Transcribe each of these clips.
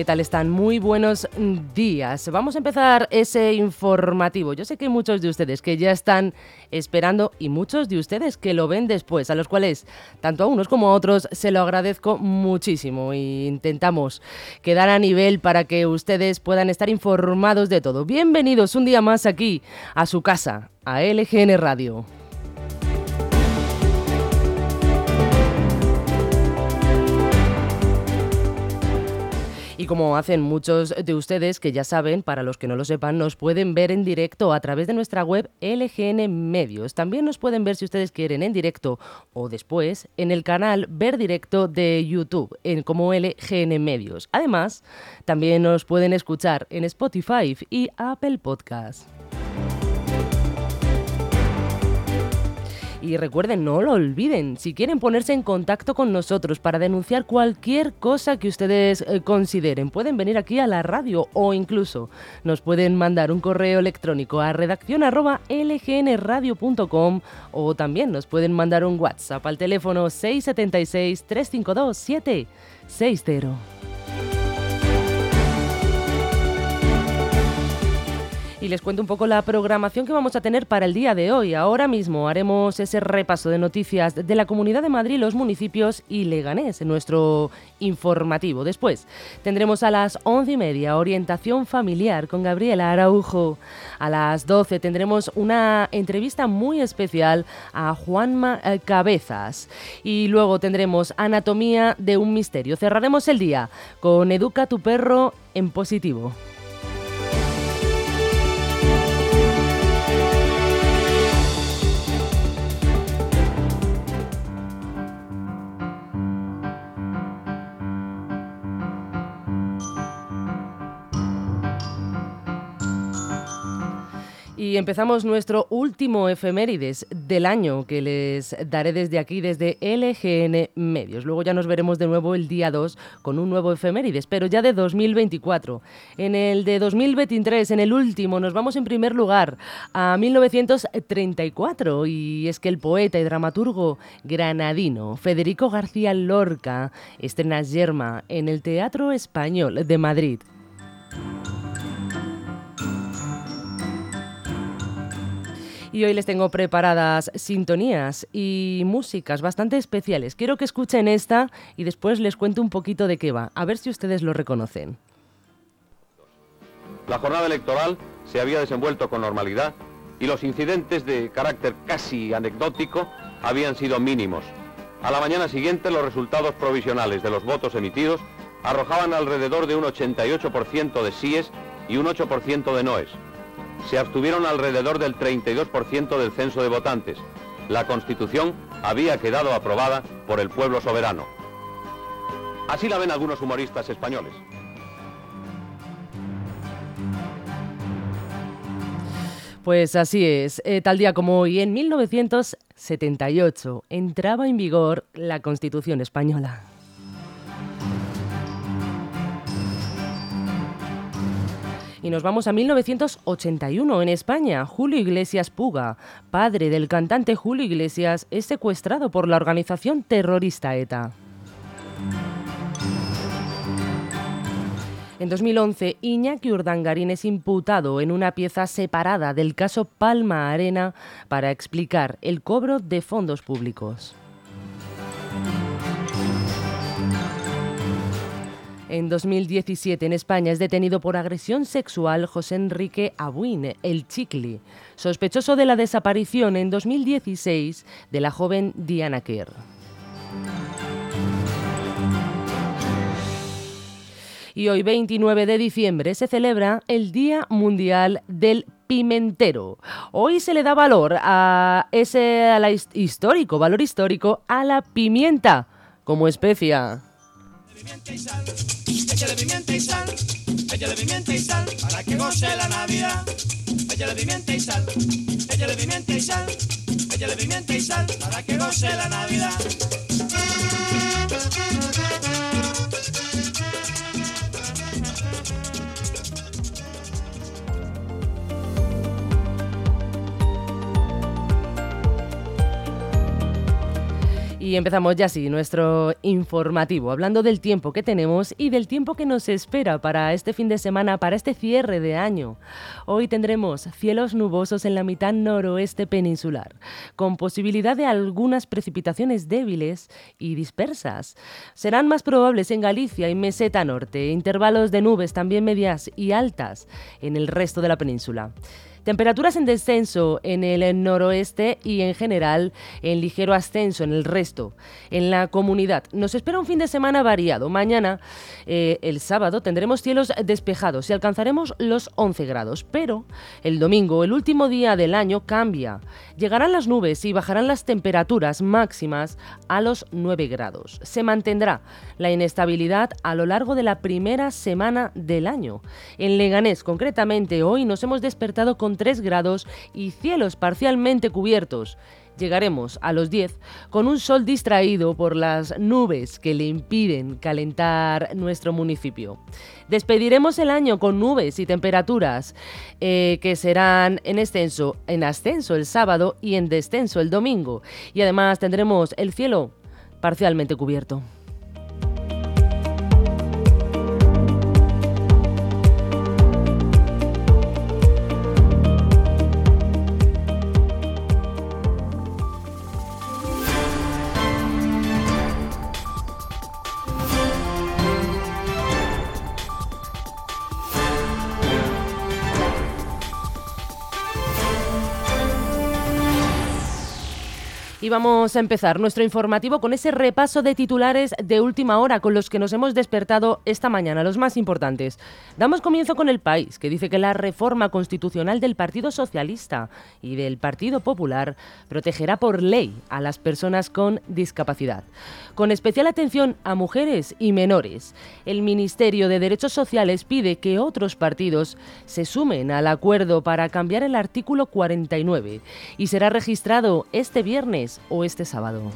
¿Qué tal están? Muy buenos días. Vamos a empezar ese informativo. Yo sé que muchos de ustedes que ya están esperando y muchos de ustedes que lo ven después, a los cuales tanto a unos como a otros se lo agradezco muchísimo e intentamos quedar a nivel para que ustedes puedan estar informados de todo. Bienvenidos un día más aquí a su casa, a LGN Radio. Como hacen muchos de ustedes que ya saben, para los que no lo sepan, nos pueden ver en directo a través de nuestra web LGN Medios. También nos pueden ver si ustedes quieren en directo o después en el canal Ver Directo de YouTube en como LGN Medios. Además, también nos pueden escuchar en Spotify y Apple Podcasts. Y recuerden, no lo olviden, si quieren ponerse en contacto con nosotros para denunciar cualquier cosa que ustedes eh, consideren, pueden venir aquí a la radio o incluso nos pueden mandar un correo electrónico a redacción lgnradio.com o también nos pueden mandar un WhatsApp al teléfono 676 352 760. Y les cuento un poco la programación que vamos a tener para el día de hoy. Ahora mismo haremos ese repaso de noticias de la Comunidad de Madrid, los municipios y Leganés en nuestro informativo. Después tendremos a las once y media orientación familiar con Gabriela Araujo. A las 12 tendremos una entrevista muy especial a Juanma eh, Cabezas y luego tendremos anatomía de un misterio. Cerraremos el día con Educa tu perro en positivo. Y empezamos nuestro último efemérides del año que les daré desde aquí, desde LGN Medios. Luego ya nos veremos de nuevo el día 2 con un nuevo efemérides, pero ya de 2024. En el de 2023, en el último, nos vamos en primer lugar a 1934 y es que el poeta y dramaturgo granadino Federico García Lorca estrena Yerma en el Teatro Español de Madrid. Y hoy les tengo preparadas sintonías y músicas bastante especiales. Quiero que escuchen esta y después les cuento un poquito de qué va, a ver si ustedes lo reconocen. La jornada electoral se había desenvuelto con normalidad y los incidentes de carácter casi anecdótico habían sido mínimos. A la mañana siguiente los resultados provisionales de los votos emitidos arrojaban alrededor de un 88% de síes y un 8% de noes se abstuvieron alrededor del 32% del censo de votantes. La Constitución había quedado aprobada por el pueblo soberano. Así la ven algunos humoristas españoles. Pues así es, eh, tal día como hoy, en 1978, entraba en vigor la Constitución española. Y nos vamos a 1981 en España. Julio Iglesias Puga, padre del cantante Julio Iglesias, es secuestrado por la organización terrorista ETA. En 2011, Iñaki Urdangarín es imputado en una pieza separada del caso Palma Arena para explicar el cobro de fondos públicos. En 2017 en España es detenido por agresión sexual José Enrique Abuin, el Chicli, sospechoso de la desaparición en 2016 de la joven Diana Kerr. Y hoy 29 de diciembre se celebra el Día Mundial del Pimentero. Hoy se le da valor a ese histórico, valor histórico a la pimienta como especia pimienta y sal, échale pimienta y sal, échale pimienta y sal. Para que goce la Navidad. Échale pimienta y sal, échale pimienta y sal, échale pimienta y sal. Para que goce la Navidad. Y empezamos ya así nuestro informativo, hablando del tiempo que tenemos y del tiempo que nos espera para este fin de semana, para este cierre de año. Hoy tendremos cielos nubosos en la mitad noroeste peninsular, con posibilidad de algunas precipitaciones débiles y dispersas. Serán más probables en Galicia y Meseta Norte, intervalos de nubes también medias y altas en el resto de la península. Temperaturas en descenso en el noroeste y en general en ligero ascenso en el resto. En la comunidad nos espera un fin de semana variado. Mañana, eh, el sábado, tendremos cielos despejados y alcanzaremos los 11 grados. Pero el domingo, el último día del año, cambia. Llegarán las nubes y bajarán las temperaturas máximas a los 9 grados. Se mantendrá la inestabilidad a lo largo de la primera semana del año. En Leganés, concretamente, hoy nos hemos despertado con 3 grados y cielos parcialmente cubiertos. Llegaremos a los 10 con un sol distraído por las nubes que le impiden calentar nuestro municipio. Despediremos el año con nubes y temperaturas eh, que serán en ascenso, en ascenso el sábado y en descenso el domingo. Y además tendremos el cielo parcialmente cubierto. Vamos a empezar nuestro informativo con ese repaso de titulares de última hora con los que nos hemos despertado esta mañana, los más importantes. Damos comienzo con el país, que dice que la reforma constitucional del Partido Socialista y del Partido Popular protegerá por ley a las personas con discapacidad, con especial atención a mujeres y menores. El Ministerio de Derechos Sociales pide que otros partidos se sumen al acuerdo para cambiar el artículo 49 y será registrado este viernes o este sábado.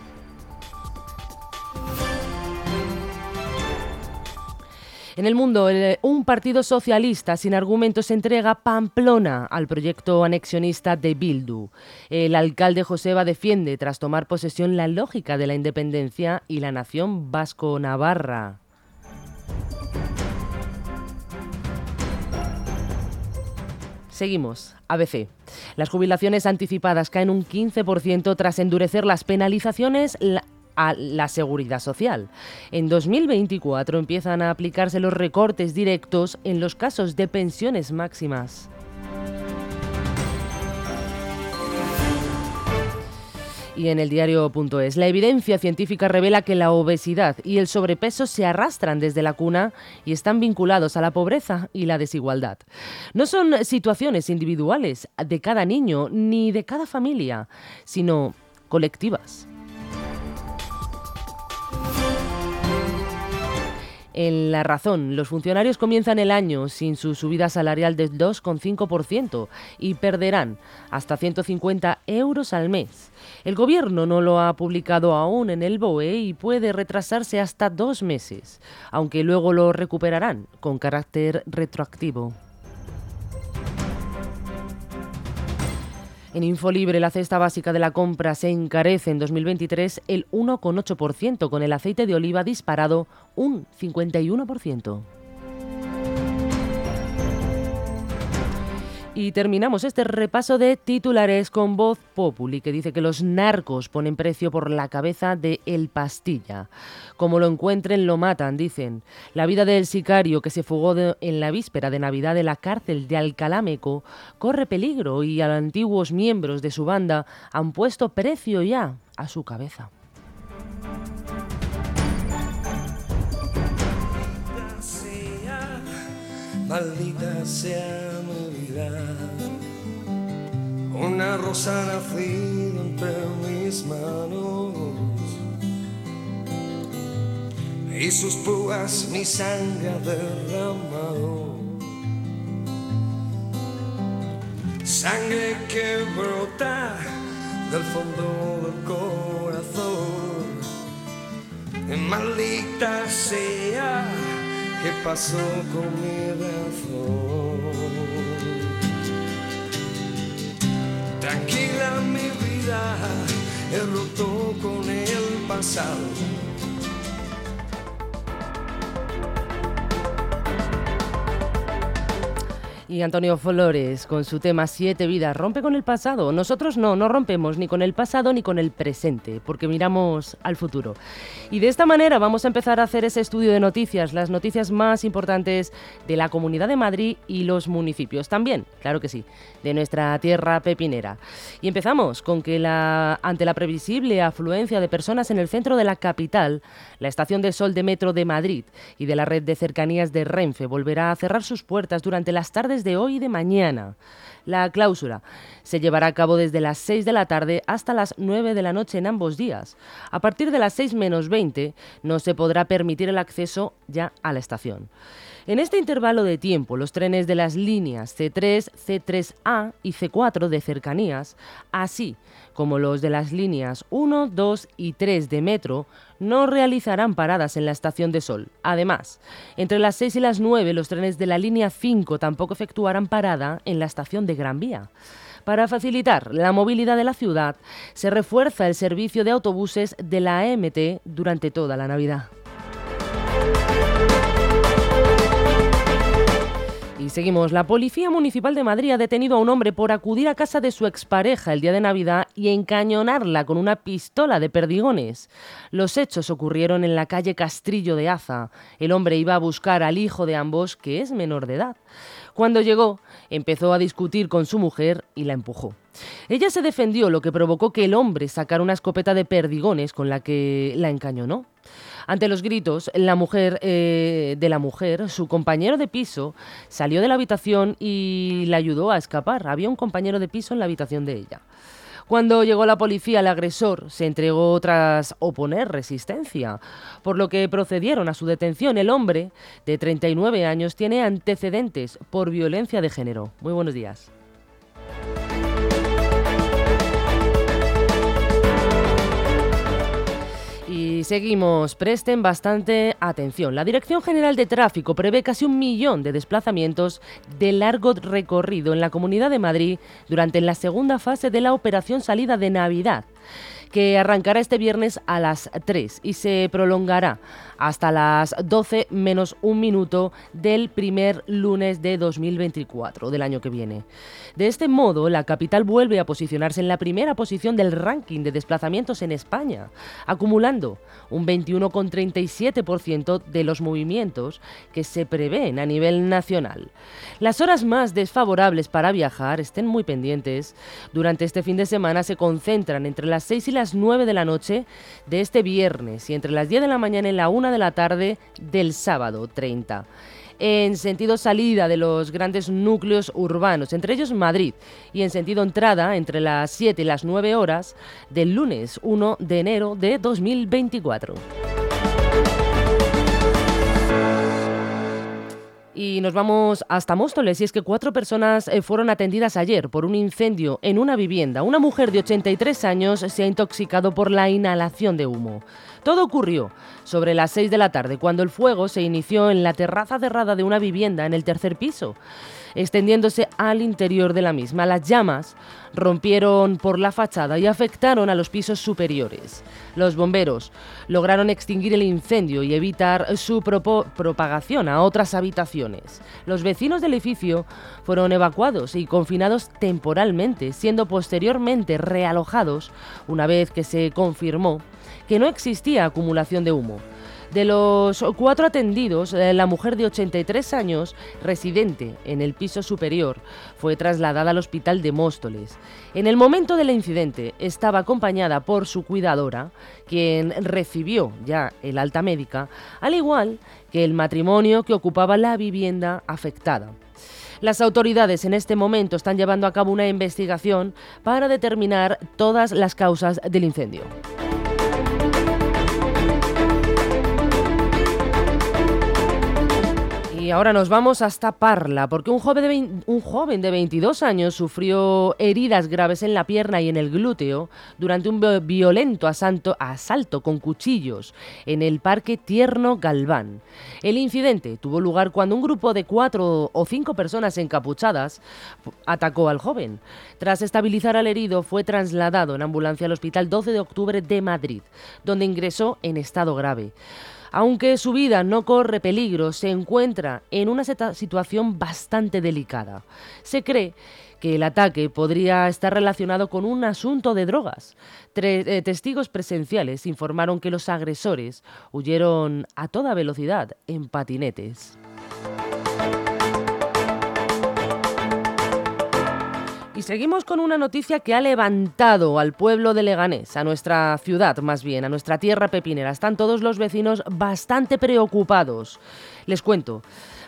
En el mundo, un partido socialista sin argumentos entrega Pamplona al proyecto anexionista de Bildu. El alcalde Joseba defiende, tras tomar posesión, la lógica de la independencia y la nación vasco-navarra. Seguimos. ABC. Las jubilaciones anticipadas caen un 15% tras endurecer las penalizaciones a la seguridad social. En 2024 empiezan a aplicarse los recortes directos en los casos de pensiones máximas. Y en el diario.es. La evidencia científica revela que la obesidad y el sobrepeso se arrastran desde la cuna y están vinculados a la pobreza y la desigualdad. No son situaciones individuales de cada niño ni de cada familia, sino colectivas. En La Razón, los funcionarios comienzan el año sin su subida salarial del 2,5% y perderán hasta 150 euros al mes. El Gobierno no lo ha publicado aún en el BOE y puede retrasarse hasta dos meses, aunque luego lo recuperarán con carácter retroactivo. En Infolibre, la cesta básica de la compra se encarece en 2023 el 1,8%, con el aceite de oliva disparado un 51%. Y terminamos este repaso de titulares con voz populi, que dice que los narcos ponen precio por la cabeza de El Pastilla. Como lo encuentren, lo matan, dicen. La vida del sicario que se fugó en la víspera de Navidad de la cárcel de Alcalámeco corre peligro y a los antiguos miembros de su banda han puesto precio ya a su cabeza. Maldita sea una rosa nacida entre mis manos y sus púas mi sangre derramado. Sangre que brota del fondo del corazón. Maldita sea que pasó con mi razón. Tranquila mi vida, he roto con el pasado. Y Antonio Flores, con su tema Siete vidas, rompe con el pasado. Nosotros no, no rompemos ni con el pasado ni con el presente, porque miramos al futuro. Y de esta manera vamos a empezar a hacer ese estudio de noticias, las noticias más importantes de la Comunidad de Madrid y los municipios también, claro que sí, de nuestra tierra pepinera. Y empezamos con que la, ante la previsible afluencia de personas en el centro de la capital, la estación de sol de metro de Madrid y de la red de cercanías de Renfe volverá a cerrar sus puertas durante las tardes de hoy y de mañana. La cláusula se llevará a cabo desde las 6 de la tarde hasta las 9 de la noche en ambos días. A partir de las 6 menos 20 no se podrá permitir el acceso ya a la estación. En este intervalo de tiempo, los trenes de las líneas C3, C3A y C4 de cercanías, así como los de las líneas 1, 2 y 3 de metro, no realizarán paradas en la estación de Sol. Además, entre las 6 y las 9 los trenes de la línea 5 tampoco efectuarán parada en la estación de Gran Vía. Para facilitar la movilidad de la ciudad, se refuerza el servicio de autobuses de la AMT durante toda la Navidad. Y seguimos. La Policía Municipal de Madrid ha detenido a un hombre por acudir a casa de su expareja el día de Navidad y encañonarla con una pistola de perdigones. Los hechos ocurrieron en la calle Castrillo de Aza. El hombre iba a buscar al hijo de ambos, que es menor de edad. Cuando llegó, empezó a discutir con su mujer y la empujó. Ella se defendió, lo que provocó que el hombre sacara una escopeta de perdigones con la que la encañonó. Ante los gritos, la mujer eh, de la mujer, su compañero de piso, salió de la habitación y la ayudó a escapar. Había un compañero de piso en la habitación de ella. Cuando llegó la policía, el agresor se entregó tras oponer resistencia, por lo que procedieron a su detención. El hombre, de 39 años, tiene antecedentes por violencia de género. Muy buenos días. Seguimos, presten bastante atención. La Dirección General de Tráfico prevé casi un millón de desplazamientos de largo recorrido en la Comunidad de Madrid durante la segunda fase de la operación salida de Navidad que arrancará este viernes a las 3 y se prolongará hasta las 12 menos un minuto del primer lunes de 2024 del año que viene. De este modo, la capital vuelve a posicionarse en la primera posición del ranking de desplazamientos en España, acumulando un 21,37% de los movimientos que se prevén a nivel nacional. Las horas más desfavorables para viajar, estén muy pendientes, durante este fin de semana se concentran entre las 6 y las 9 de la noche de este viernes y entre las 10 de la mañana y la 1 de la tarde del sábado 30 en sentido salida de los grandes núcleos urbanos, entre ellos Madrid, y en sentido entrada entre las 7 y las 9 horas del lunes 1 de enero de 2024. Y nos vamos hasta Móstoles, y es que cuatro personas eh, fueron atendidas ayer por un incendio en una vivienda. Una mujer de 83 años se ha intoxicado por la inhalación de humo. Todo ocurrió sobre las 6 de la tarde, cuando el fuego se inició en la terraza cerrada de una vivienda en el tercer piso extendiéndose al interior de la misma. Las llamas rompieron por la fachada y afectaron a los pisos superiores. Los bomberos lograron extinguir el incendio y evitar su propagación a otras habitaciones. Los vecinos del edificio fueron evacuados y confinados temporalmente, siendo posteriormente realojados una vez que se confirmó que no existía acumulación de humo. De los cuatro atendidos, eh, la mujer de 83 años, residente en el piso superior, fue trasladada al hospital de Móstoles. En el momento del incidente estaba acompañada por su cuidadora, quien recibió ya el alta médica, al igual que el matrimonio que ocupaba la vivienda afectada. Las autoridades en este momento están llevando a cabo una investigación para determinar todas las causas del incendio. Y ahora nos vamos hasta Parla, porque un joven, de un joven de 22 años sufrió heridas graves en la pierna y en el glúteo durante un violento asalto, asalto con cuchillos en el Parque Tierno Galván. El incidente tuvo lugar cuando un grupo de cuatro o cinco personas encapuchadas atacó al joven. Tras estabilizar al herido, fue trasladado en ambulancia al Hospital 12 de Octubre de Madrid, donde ingresó en estado grave. Aunque su vida no corre peligro, se encuentra en una situación bastante delicada. Se cree que el ataque podría estar relacionado con un asunto de drogas. Eh, testigos presenciales informaron que los agresores huyeron a toda velocidad en patinetes. Seguimos con una noticia que ha levantado al pueblo de Leganés, a nuestra ciudad más bien, a nuestra tierra pepinera. Están todos los vecinos bastante preocupados. Les cuento.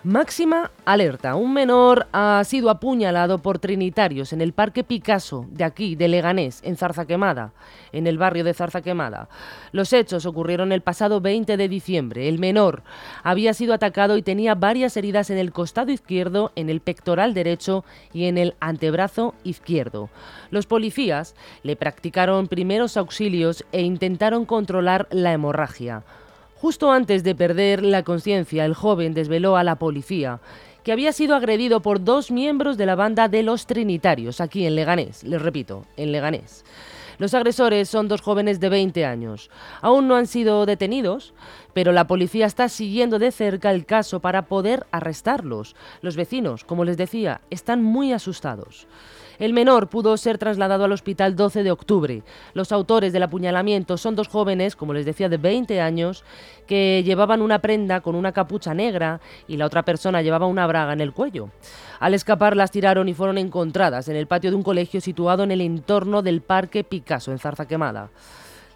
Máxima alerta. Un menor ha sido apuñalado por trinitarios en el Parque Picasso de aquí, de Leganés, en Zarza Quemada, en el barrio de Zarza Quemada. Los hechos ocurrieron el pasado 20 de diciembre. El menor había sido atacado y tenía varias heridas en el costado izquierdo, en el pectoral derecho y en el antebrazo izquierdo. Los policías le practicaron primeros auxilios e intentaron controlar la hemorragia. Justo antes de perder la conciencia, el joven desveló a la policía que había sido agredido por dos miembros de la banda de los Trinitarios, aquí en Leganés, les repito, en Leganés. Los agresores son dos jóvenes de 20 años. Aún no han sido detenidos, pero la policía está siguiendo de cerca el caso para poder arrestarlos. Los vecinos, como les decía, están muy asustados. El menor pudo ser trasladado al hospital 12 de octubre. Los autores del apuñalamiento son dos jóvenes, como les decía, de 20 años, que llevaban una prenda con una capucha negra y la otra persona llevaba una braga en el cuello. Al escapar las tiraron y fueron encontradas en el patio de un colegio situado en el entorno del Parque Picasso, en Zarza Quemada.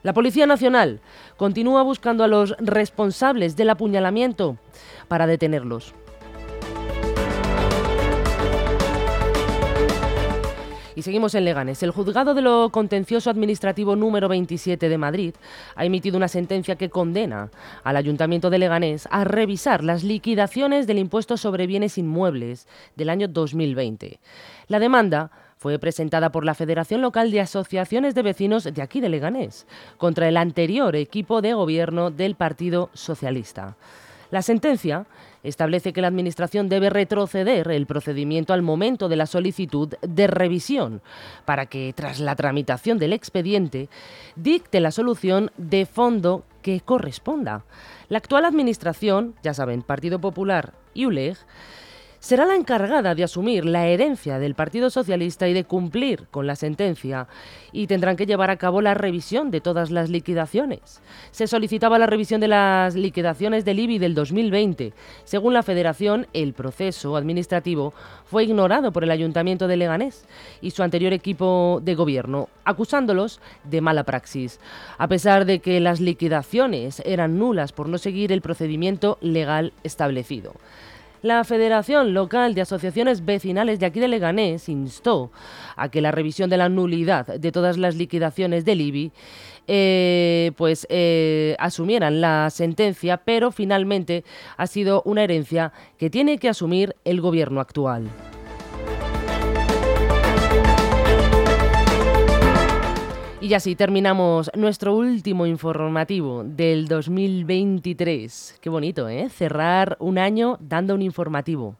La Policía Nacional continúa buscando a los responsables del apuñalamiento para detenerlos. Y seguimos en Leganes. El juzgado de lo contencioso administrativo número 27 de Madrid ha emitido una sentencia que condena al Ayuntamiento de Leganés a revisar las liquidaciones del impuesto sobre bienes inmuebles del año 2020. La demanda fue presentada por la Federación Local de Asociaciones de Vecinos de aquí de Leganés contra el anterior equipo de gobierno del Partido Socialista. La sentencia establece que la Administración debe retroceder el procedimiento al momento de la solicitud de revisión para que, tras la tramitación del expediente, dicte la solución de fondo que corresponda. La actual Administración, ya saben, Partido Popular y ULEG, será la encargada de asumir la herencia del Partido Socialista y de cumplir con la sentencia y tendrán que llevar a cabo la revisión de todas las liquidaciones. Se solicitaba la revisión de las liquidaciones del IBI del 2020. Según la Federación, el proceso administrativo fue ignorado por el Ayuntamiento de Leganés y su anterior equipo de gobierno, acusándolos de mala praxis, a pesar de que las liquidaciones eran nulas por no seguir el procedimiento legal establecido. La Federación Local de Asociaciones Vecinales de aquí de Leganés instó a que la revisión de la nulidad de todas las liquidaciones del IBI eh, pues eh, asumieran la sentencia, pero finalmente ha sido una herencia que tiene que asumir el gobierno actual. Y así terminamos nuestro último informativo del 2023. Qué bonito, ¿eh? Cerrar un año dando un informativo.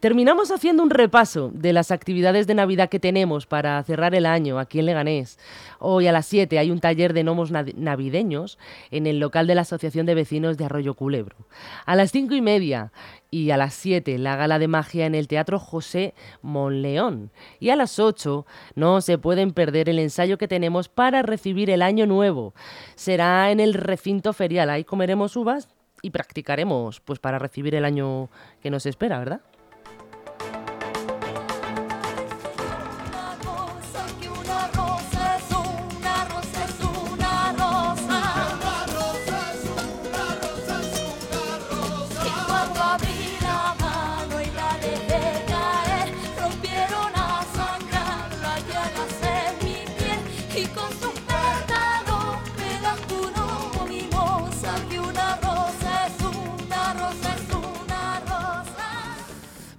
Terminamos haciendo un repaso de las actividades de Navidad que tenemos para cerrar el año aquí en Leganés. Hoy a las 7 hay un taller de gnomos navideños en el local de la Asociación de Vecinos de Arroyo Culebro. A las 5 y media y a las 7 la gala de magia en el Teatro José Monleón. Y a las 8 no se pueden perder el ensayo que tenemos para recibir el año nuevo. Será en el recinto ferial. Ahí comeremos uvas y practicaremos pues para recibir el año que nos espera, ¿verdad?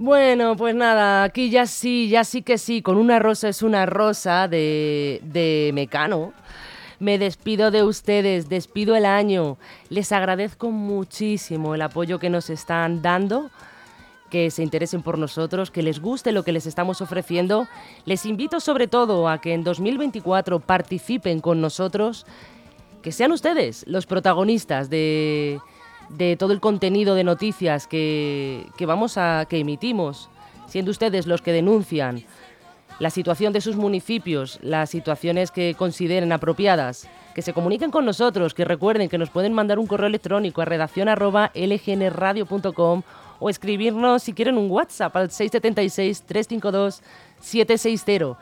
Bueno, pues nada, aquí ya sí, ya sí que sí, con una rosa es una rosa de, de Mecano. Me despido de ustedes, despido el año. Les agradezco muchísimo el apoyo que nos están dando, que se interesen por nosotros, que les guste lo que les estamos ofreciendo. Les invito sobre todo a que en 2024 participen con nosotros, que sean ustedes los protagonistas de, de todo el contenido de noticias que, que vamos a que emitimos, siendo ustedes los que denuncian la situación de sus municipios, las situaciones que consideren apropiadas, que se comuniquen con nosotros, que recuerden que nos pueden mandar un correo electrónico a redacción@lgnradio.com o escribirnos si quieren un WhatsApp al 676 352 760.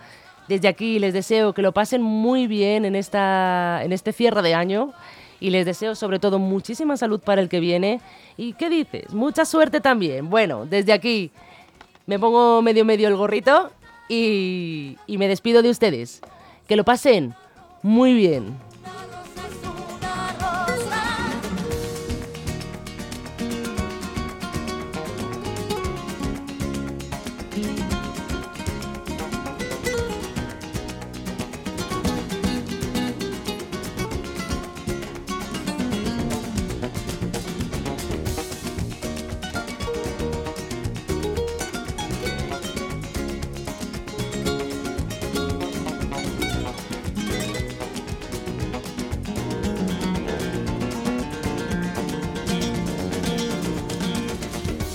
Desde aquí les deseo que lo pasen muy bien en esta en este cierre de año y les deseo sobre todo muchísima salud para el que viene. ¿Y qué dices? Mucha suerte también. Bueno, desde aquí me pongo medio medio el gorrito y, y me despido de ustedes. Que lo pasen muy bien.